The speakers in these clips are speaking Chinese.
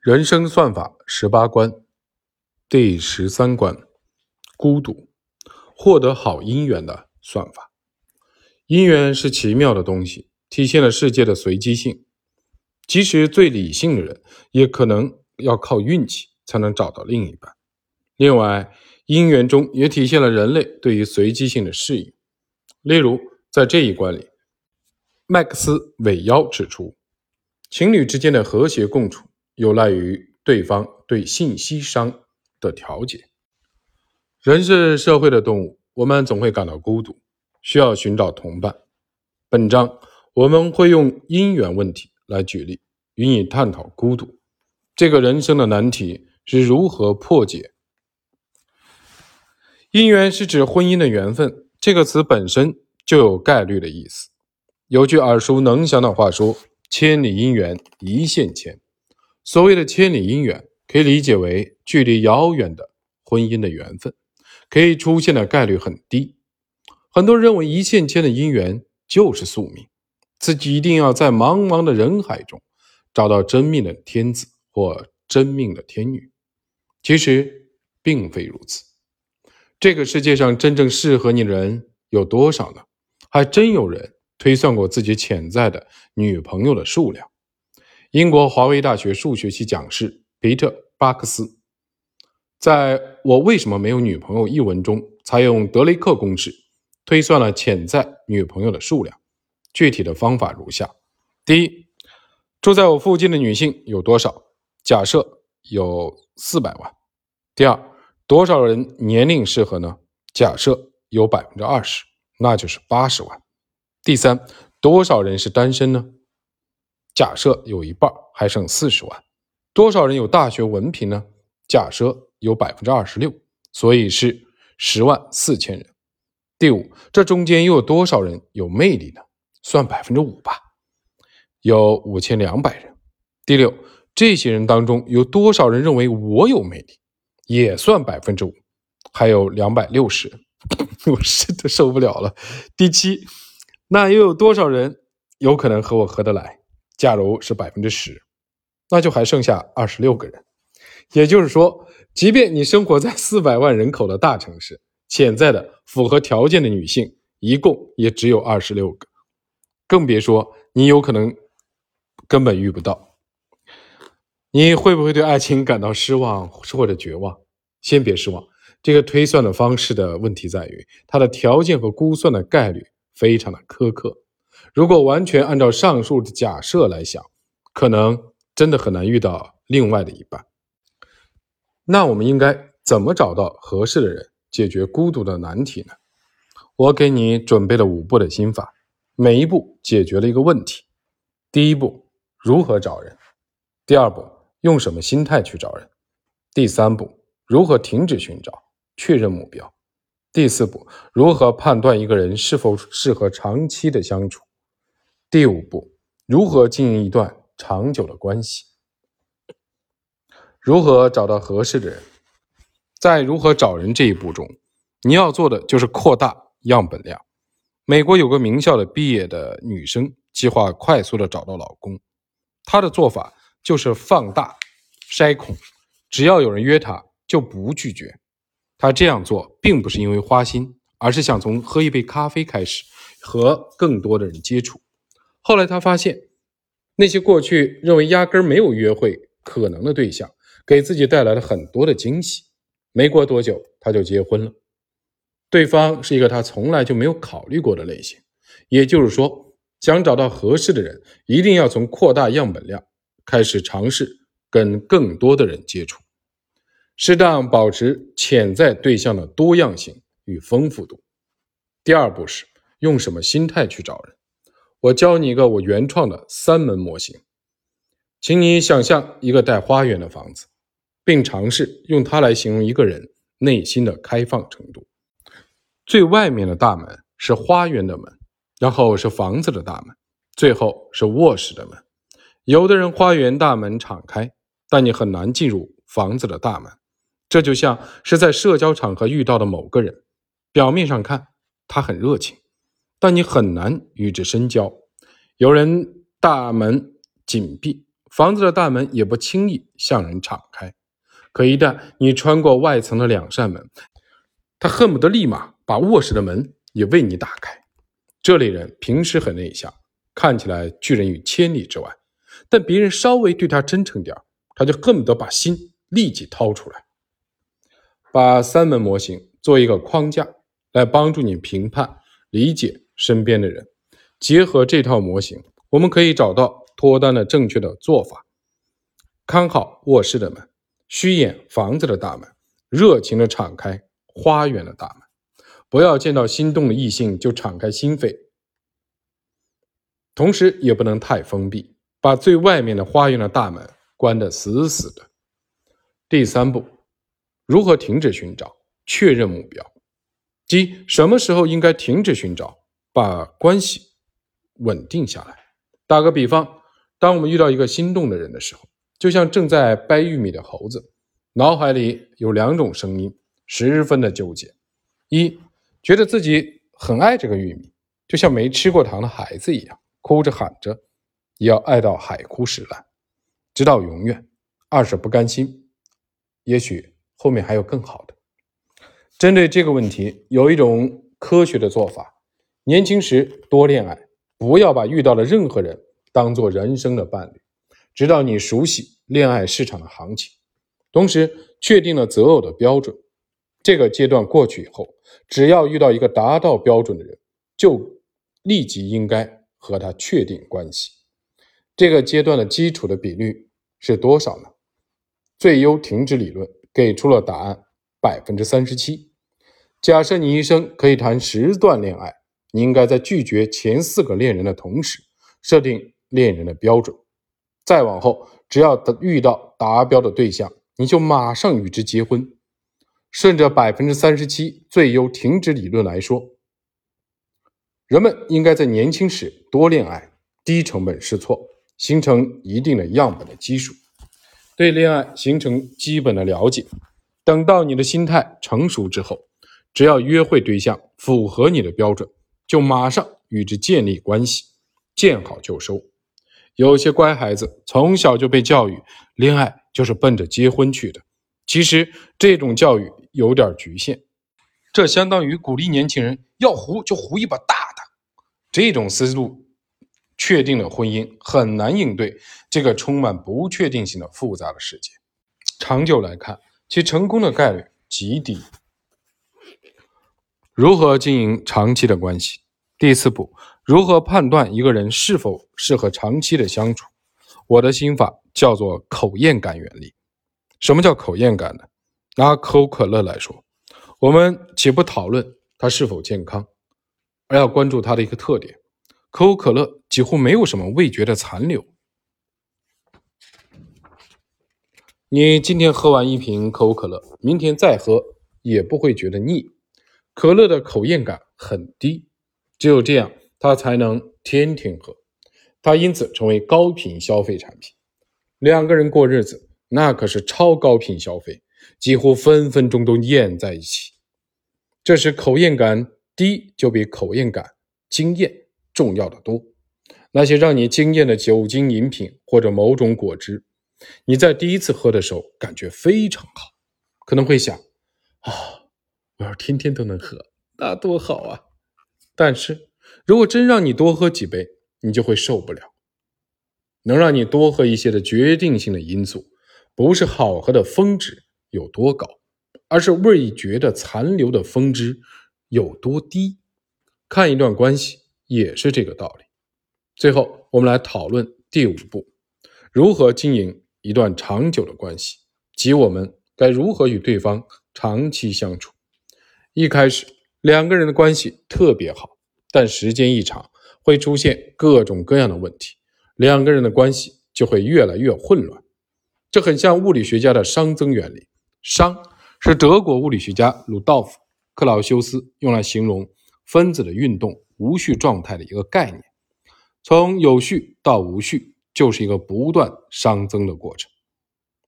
人生算法十八关，第十三关：孤独。获得好姻缘的算法。姻缘是奇妙的东西，体现了世界的随机性。即使最理性的人，也可能要靠运气才能找到另一半。另外，姻缘中也体现了人类对于随机性的适应。例如，在这一关里，麦克斯韦妖指出，情侣之间的和谐共处。有赖于对方对信息商的调节。人是社会的动物，我们总会感到孤独，需要寻找同伴。本章我们会用姻缘问题来举例，与你探讨孤独这个人生的难题是如何破解。姻缘是指婚姻的缘分，这个词本身就有概率的意思。有句耳熟能详的话说：“千里姻缘一线牵。”所谓的千里姻缘，可以理解为距离遥远的婚姻的缘分，可以出现的概率很低。很多人认为一线牵的姻缘就是宿命，自己一定要在茫茫的人海中找到真命的天子或真命的天女。其实并非如此。这个世界上真正适合你的人有多少呢？还真有人推算过自己潜在的女朋友的数量。英国华威大学数学系讲师皮特·巴克斯，在我为什么没有女朋友一文中，采用德雷克公式推算了潜在女朋友的数量。具体的方法如下：第一，住在我附近的女性有多少？假设有四百万。第二，多少人年龄适合呢？假设有百分之二十，那就是八十万。第三，多少人是单身呢？假设有一半还剩四十万，多少人有大学文凭呢？假设有百分之二十六，所以是十万四千人。第五，这中间又有多少人有魅力呢？算百分之五吧，有五千两百人。第六，这些人当中有多少人认为我有魅力？也算百分之五，还有两百六十人。我真的受不了了。第七，那又有多少人有可能和我合得来？假如是百分之十，那就还剩下二十六个人。也就是说，即便你生活在四百万人口的大城市，潜在的符合条件的女性一共也只有二十六个，更别说你有可能根本遇不到。你会不会对爱情感到失望或者绝望？先别失望，这个推算的方式的问题在于，它的条件和估算的概率非常的苛刻。如果完全按照上述的假设来想，可能真的很难遇到另外的一半。那我们应该怎么找到合适的人，解决孤独的难题呢？我给你准备了五步的心法，每一步解决了一个问题。第一步，如何找人；第二步，用什么心态去找人；第三步，如何停止寻找，确认目标；第四步，如何判断一个人是否适合长期的相处。第五步，如何经营一段长久的关系？如何找到合适的人？在如何找人这一步中，你要做的就是扩大样本量。美国有个名校的毕业的女生，计划快速的找到老公，她的做法就是放大筛孔，只要有人约她，就不拒绝。她这样做并不是因为花心，而是想从喝一杯咖啡开始，和更多的人接触。后来他发现，那些过去认为压根没有约会可能的对象，给自己带来了很多的惊喜。没过多久，他就结婚了。对方是一个他从来就没有考虑过的类型。也就是说，想找到合适的人，一定要从扩大样本量开始，尝试跟更多的人接触，适当保持潜在对象的多样性与丰富度。第二步是用什么心态去找人。我教你一个我原创的三门模型，请你想象一个带花园的房子，并尝试用它来形容一个人内心的开放程度。最外面的大门是花园的门，然后是房子的大门，最后是卧室的门。有的人花园大门敞开，但你很难进入房子的大门。这就像是在社交场合遇到的某个人，表面上看他很热情。但你很难与之深交。有人大门紧闭，房子的大门也不轻易向人敞开。可一旦你穿过外层的两扇门，他恨不得立马把卧室的门也为你打开。这类人平时很内向，看起来拒人于千里之外，但别人稍微对他真诚点他就恨不得把心立即掏出来。把三门模型做一个框架，来帮助你评判、理解身边的人。结合这套模型，我们可以找到脱单的正确的做法：看好卧室的门。虚掩房子的大门，热情的敞开花园的大门，不要见到心动的异性就敞开心扉，同时也不能太封闭，把最外面的花园的大门关得死死的。第三步，如何停止寻找，确认目标，即什么时候应该停止寻找，把关系稳定下来。打个比方，当我们遇到一个心动的人的时候。就像正在掰玉米的猴子，脑海里有两种声音，十分的纠结：一，觉得自己很爱这个玉米，就像没吃过糖的孩子一样，哭着喊着，也要爱到海枯石烂，直到永远；二是不甘心，也许后面还有更好的。针对这个问题，有一种科学的做法：年轻时多恋爱，不要把遇到的任何人当做人生的伴侣。直到你熟悉恋爱市场的行情，同时确定了择偶的标准。这个阶段过去以后，只要遇到一个达到标准的人，就立即应该和他确定关系。这个阶段的基础的比率是多少呢？最优停止理论给出了答案：百分之三十七。假设你一生可以谈十段恋爱，你应该在拒绝前四个恋人的同时，设定恋人的标准。再往后，只要遇到达标的对象，你就马上与之结婚。顺着百分之三十七最优停止理论来说，人们应该在年轻时多恋爱，低成本试错，形成一定的样本的基础，对恋爱形成基本的了解。等到你的心态成熟之后，只要约会对象符合你的标准，就马上与之建立关系，见好就收。有些乖孩子从小就被教育，恋爱就是奔着结婚去的。其实这种教育有点局限，这相当于鼓励年轻人要胡就胡一把大的。这种思路确定了婚姻很难应对这个充满不确定性的复杂的世界。长久来看，其成功的概率极低。如何经营长期的关系？第四步。如何判断一个人是否适合长期的相处？我的心法叫做口咽感原理。什么叫口咽感呢？拿可口可乐来说，我们且不讨论它是否健康，而要关注它的一个特点：可口可乐几乎没有什么味觉的残留。你今天喝完一瓶可口可乐，明天再喝也不会觉得腻。可乐的口咽感很低，只有这样。它才能天天喝，它因此成为高频消费产品。两个人过日子，那可是超高频消费，几乎分分钟都咽在一起。这时口咽感低，就比口咽感惊艳重要的多。那些让你惊艳的酒精饮品或者某种果汁，你在第一次喝的时候感觉非常好，可能会想：啊，我要天天都能喝，那多好啊！但是。如果真让你多喝几杯，你就会受不了。能让你多喝一些的决定性的因素，不是好喝的峰值有多高，而是味觉的残留的峰值有多低。看一段关系也是这个道理。最后，我们来讨论第五步：如何经营一段长久的关系，即我们该如何与对方长期相处。一开始，两个人的关系特别好。但时间一长，会出现各种各样的问题，两个人的关系就会越来越混乱。这很像物理学家的熵增原理。熵是德国物理学家鲁道夫·克劳修斯用来形容分子的运动无序状态的一个概念。从有序到无序，就是一个不断熵增的过程。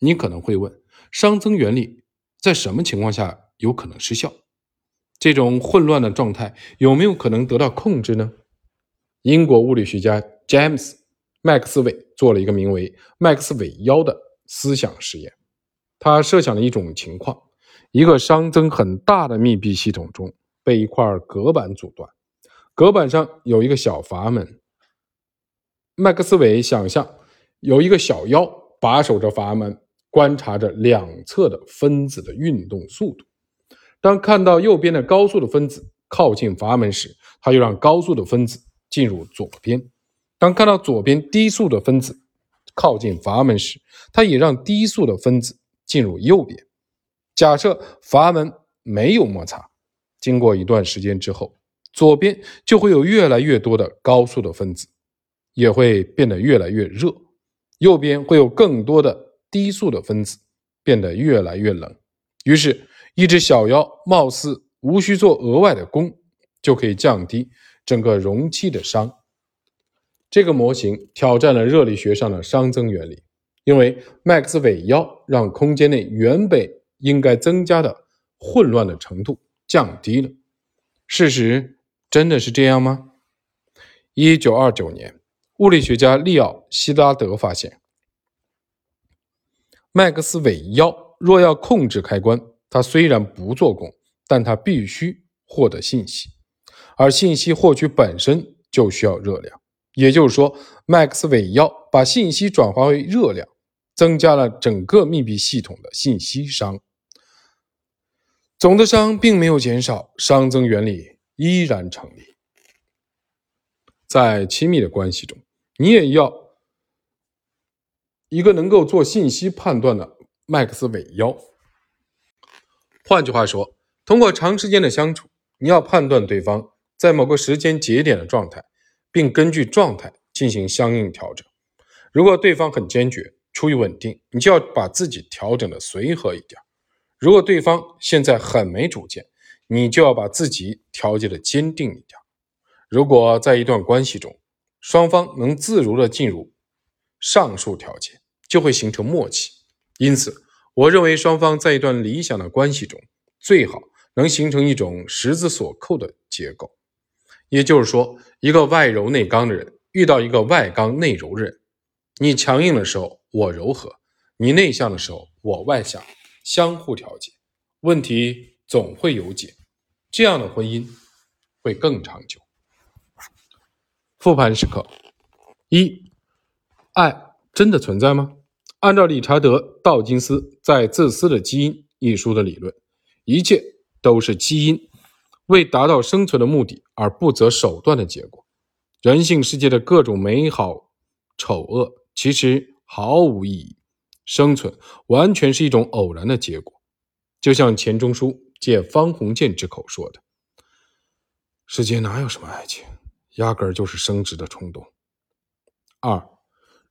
你可能会问，熵增原理在什么情况下有可能失效？这种混乱的状态有没有可能得到控制呢？英国物理学家詹姆斯·麦克斯韦做了一个名为麦克斯韦妖的思想实验。他设想了一种情况：一个熵增很大的密闭系统中被一块隔板阻断，隔板上有一个小阀门。麦克斯韦想象有一个小妖把守着阀门，观察着两侧的分子的运动速度。当看到右边的高速的分子靠近阀门时，它就让高速的分子进入左边；当看到左边低速的分子靠近阀门时，它也让低速的分子进入右边。假设阀门没有摩擦，经过一段时间之后，左边就会有越来越多的高速的分子，也会变得越来越热；右边会有更多的低速的分子，变得越来越冷。于是。一只小妖貌似无需做额外的功，就可以降低整个容器的熵。这个模型挑战了热力学上的熵增原理，因为麦克斯韦妖让空间内原本应该增加的混乱的程度降低了。事实真的是这样吗？一九二九年，物理学家利奥希拉德发现，麦克斯韦妖若要控制开关。它虽然不做功，但它必须获得信息，而信息获取本身就需要热量。也就是说，麦克斯韦要把信息转化为热量，增加了整个密闭系统的信息熵。总的熵并没有减少，熵增原理依然成立。在亲密的关系中，你也要一个能够做信息判断的麦克斯韦妖。换句话说，通过长时间的相处，你要判断对方在某个时间节点的状态，并根据状态进行相应调整。如果对方很坚决，出于稳定，你就要把自己调整的随和一点；如果对方现在很没主见，你就要把自己调节的坚定一点。如果在一段关系中，双方能自如的进入上述条件，就会形成默契。因此。我认为双方在一段理想的关系中，最好能形成一种十字锁扣的结构。也就是说，一个外柔内刚的人遇到一个外刚内柔的人，你强硬的时候我柔和，你内向的时候我外向，相互调节，问题总会有解。这样的婚姻会更长久。复盘时刻：一，爱真的存在吗？按照理查德·道金斯在《自私的基因》一书的理论，一切都是基因为达到生存的目的而不择手段的结果。人性世界的各种美好、丑恶其实毫无意义，生存完全是一种偶然的结果。就像钱钟书借方鸿渐之口说的：“世界哪有什么爱情，压根儿就是生殖的冲动。”二，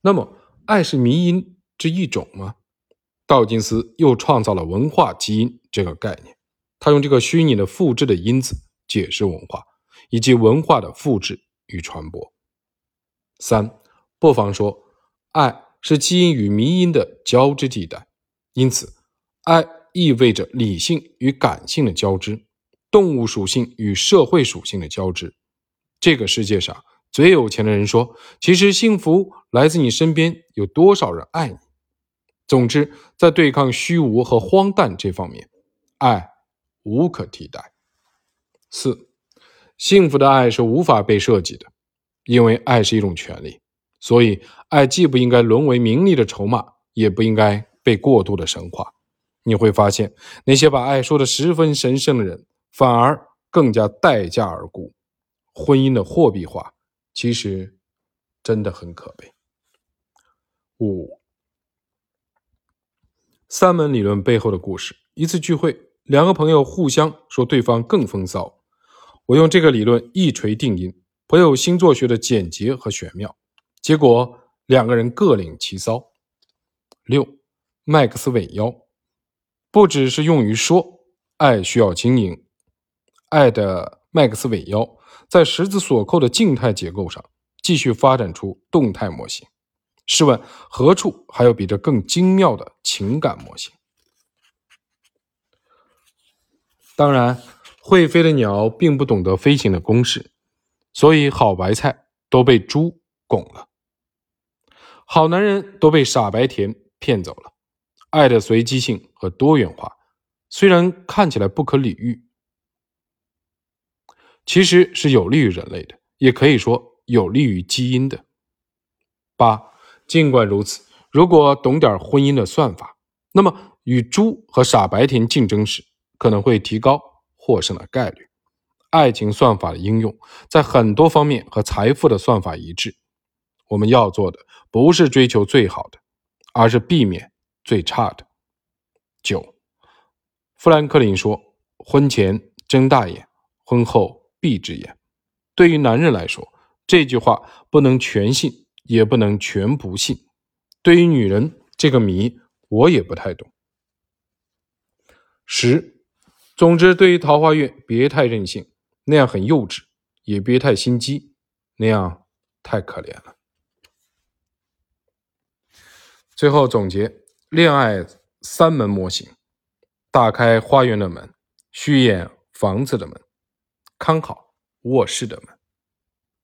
那么爱是迷因？这一种吗？道金斯又创造了文化基因这个概念，他用这个虚拟的复制的因子解释文化以及文化的复制与传播。三，不妨说，爱是基因与迷因的交织地带，因此，爱意味着理性与感性的交织，动物属性与社会属性的交织。这个世界上最有钱的人说，其实幸福来自你身边有多少人爱你。总之，在对抗虚无和荒诞这方面，爱无可替代。四，幸福的爱是无法被设计的，因为爱是一种权利，所以爱既不应该沦为名利的筹码，也不应该被过度的神化。你会发现，那些把爱说的十分神圣的人，反而更加待价而沽。婚姻的货币化，其实真的很可悲。五。三门理论背后的故事：一次聚会，两个朋友互相说对方更风骚。我用这个理论一锤定音，朋友星座学的简洁和玄妙。结果两个人各领其骚。六，麦克斯韦妖不只是用于说爱需要经营，爱的麦克斯韦妖在十字锁扣的静态结构上继续发展出动态模型。试问何处还有比这更精妙的情感模型？当然，会飞的鸟并不懂得飞行的公式，所以好白菜都被猪拱了。好男人都被傻白甜骗走了。爱的随机性和多元化，虽然看起来不可理喻，其实是有利于人类的，也可以说有利于基因的。八，尽管如此，如果懂点婚姻的算法，那么与猪和傻白甜竞争时，可能会提高获胜的概率。爱情算法的应用在很多方面和财富的算法一致。我们要做的不是追求最好的，而是避免最差的。九，富兰克林说：“婚前睁大眼，婚后闭只眼。”对于男人来说，这句话不能全信，也不能全不信。对于女人，这个谜我也不太懂。十，总之，对于桃花运，别太任性。那样很幼稚，也别太心机，那样太可怜了。最后总结：恋爱三门模型，打开花园的门，虚掩房子的门，看好卧室的门。